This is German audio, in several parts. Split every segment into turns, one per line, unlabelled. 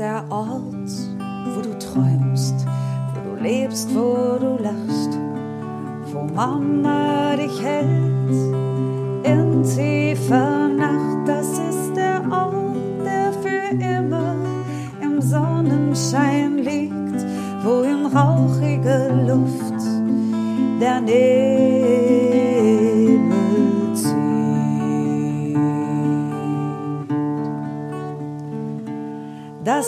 Der Ort, wo du träumst, wo du lebst, wo du lachst, wo Mama dich hält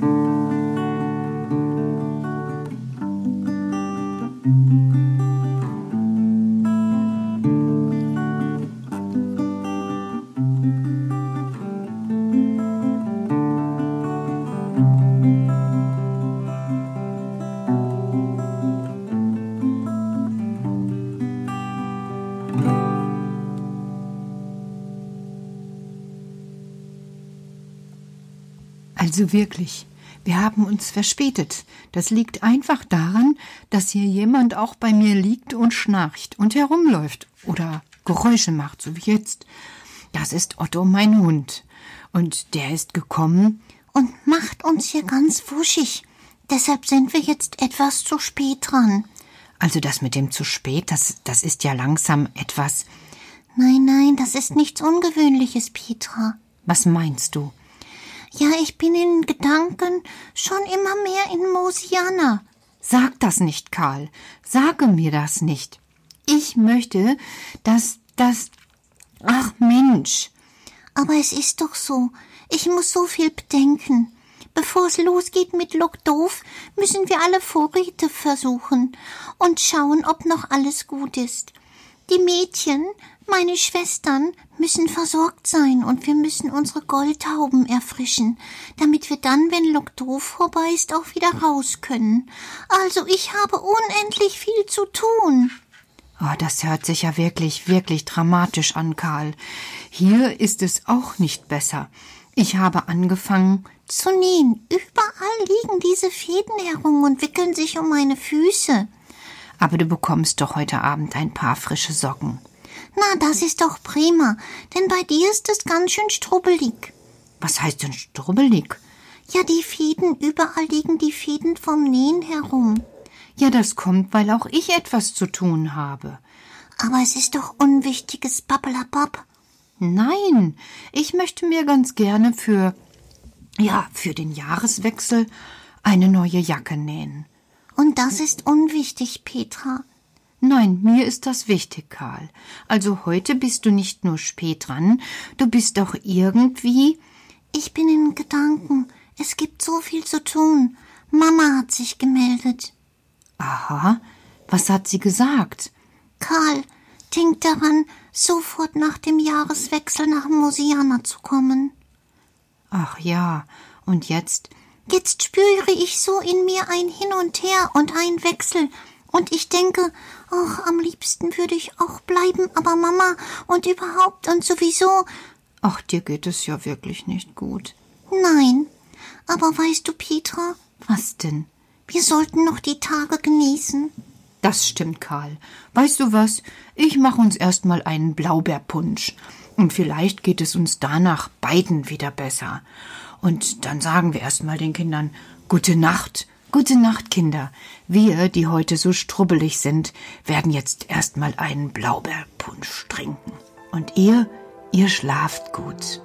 Thank you.
Also wirklich, wir haben uns verspätet. Das liegt einfach daran, dass hier jemand auch bei mir liegt und schnarcht und herumläuft oder Geräusche macht, so wie jetzt. Das ist Otto, mein Hund. Und der ist gekommen
und macht uns hier ganz wuschig. Deshalb sind wir jetzt etwas zu spät dran.
Also das mit dem zu spät, das, das ist ja langsam etwas.
Nein, nein, das ist nichts Ungewöhnliches, Petra.
Was meinst du?
Ja, ich bin in Gedanken schon immer mehr in Mosiana.
Sag das nicht, Karl. Sage mir das nicht. Ich möchte, dass das. Ach Mensch.
Aber es ist doch so. Ich muss so viel bedenken. Bevor es losgeht mit Lokdoof, müssen wir alle Vorräte versuchen und schauen, ob noch alles gut ist. Die Mädchen, meine Schwestern, müssen versorgt sein und wir müssen unsere Goldtauben erfrischen, damit wir dann, wenn Lokdoof vorbei ist, auch wieder raus können. Also ich habe unendlich viel zu tun.
Oh, das hört sich ja wirklich, wirklich dramatisch an, Karl. Hier ist es auch nicht besser. Ich habe angefangen
zu nähen. Überall liegen diese Fäden herum und wickeln sich um meine Füße.
Aber du bekommst doch heute Abend ein paar frische Socken.
Na, das ist doch prima, denn bei dir ist es ganz schön strubbelig.
Was heißt denn strubbelig?
Ja, die Fäden, überall liegen die Fäden vom Nähen herum.
Ja, das kommt, weil auch ich etwas zu tun habe.
Aber es ist doch unwichtiges Babbelabab.
Nein, ich möchte mir ganz gerne für, ja, für den Jahreswechsel eine neue Jacke nähen.
Und das ist unwichtig, Petra.
Nein, mir ist das wichtig, Karl. Also heute bist du nicht nur spät dran, du bist doch irgendwie.
Ich bin in Gedanken. Es gibt so viel zu tun. Mama hat sich gemeldet.
Aha, was hat sie gesagt?
Karl, denk daran, sofort nach dem Jahreswechsel nach Mosiana zu kommen.
Ach ja, und jetzt?
Jetzt spüre ich so in mir ein Hin und Her und ein Wechsel, und ich denke, ach, am liebsten würde ich auch bleiben, aber Mama und überhaupt und sowieso.
Ach, dir geht es ja wirklich nicht gut.
Nein, aber weißt du, Petra,
Was denn?
wir sollten noch die Tage genießen.
Das stimmt, Karl. Weißt du was? Ich mache uns erstmal einen Blaubeerpunsch. Und vielleicht geht es uns danach beiden wieder besser. Und dann sagen wir erstmal den Kindern Gute Nacht. Gute Nacht, Kinder. Wir, die heute so strubbelig sind, werden jetzt erstmal einen Blaubeerpunsch trinken. Und ihr, ihr schlaft gut.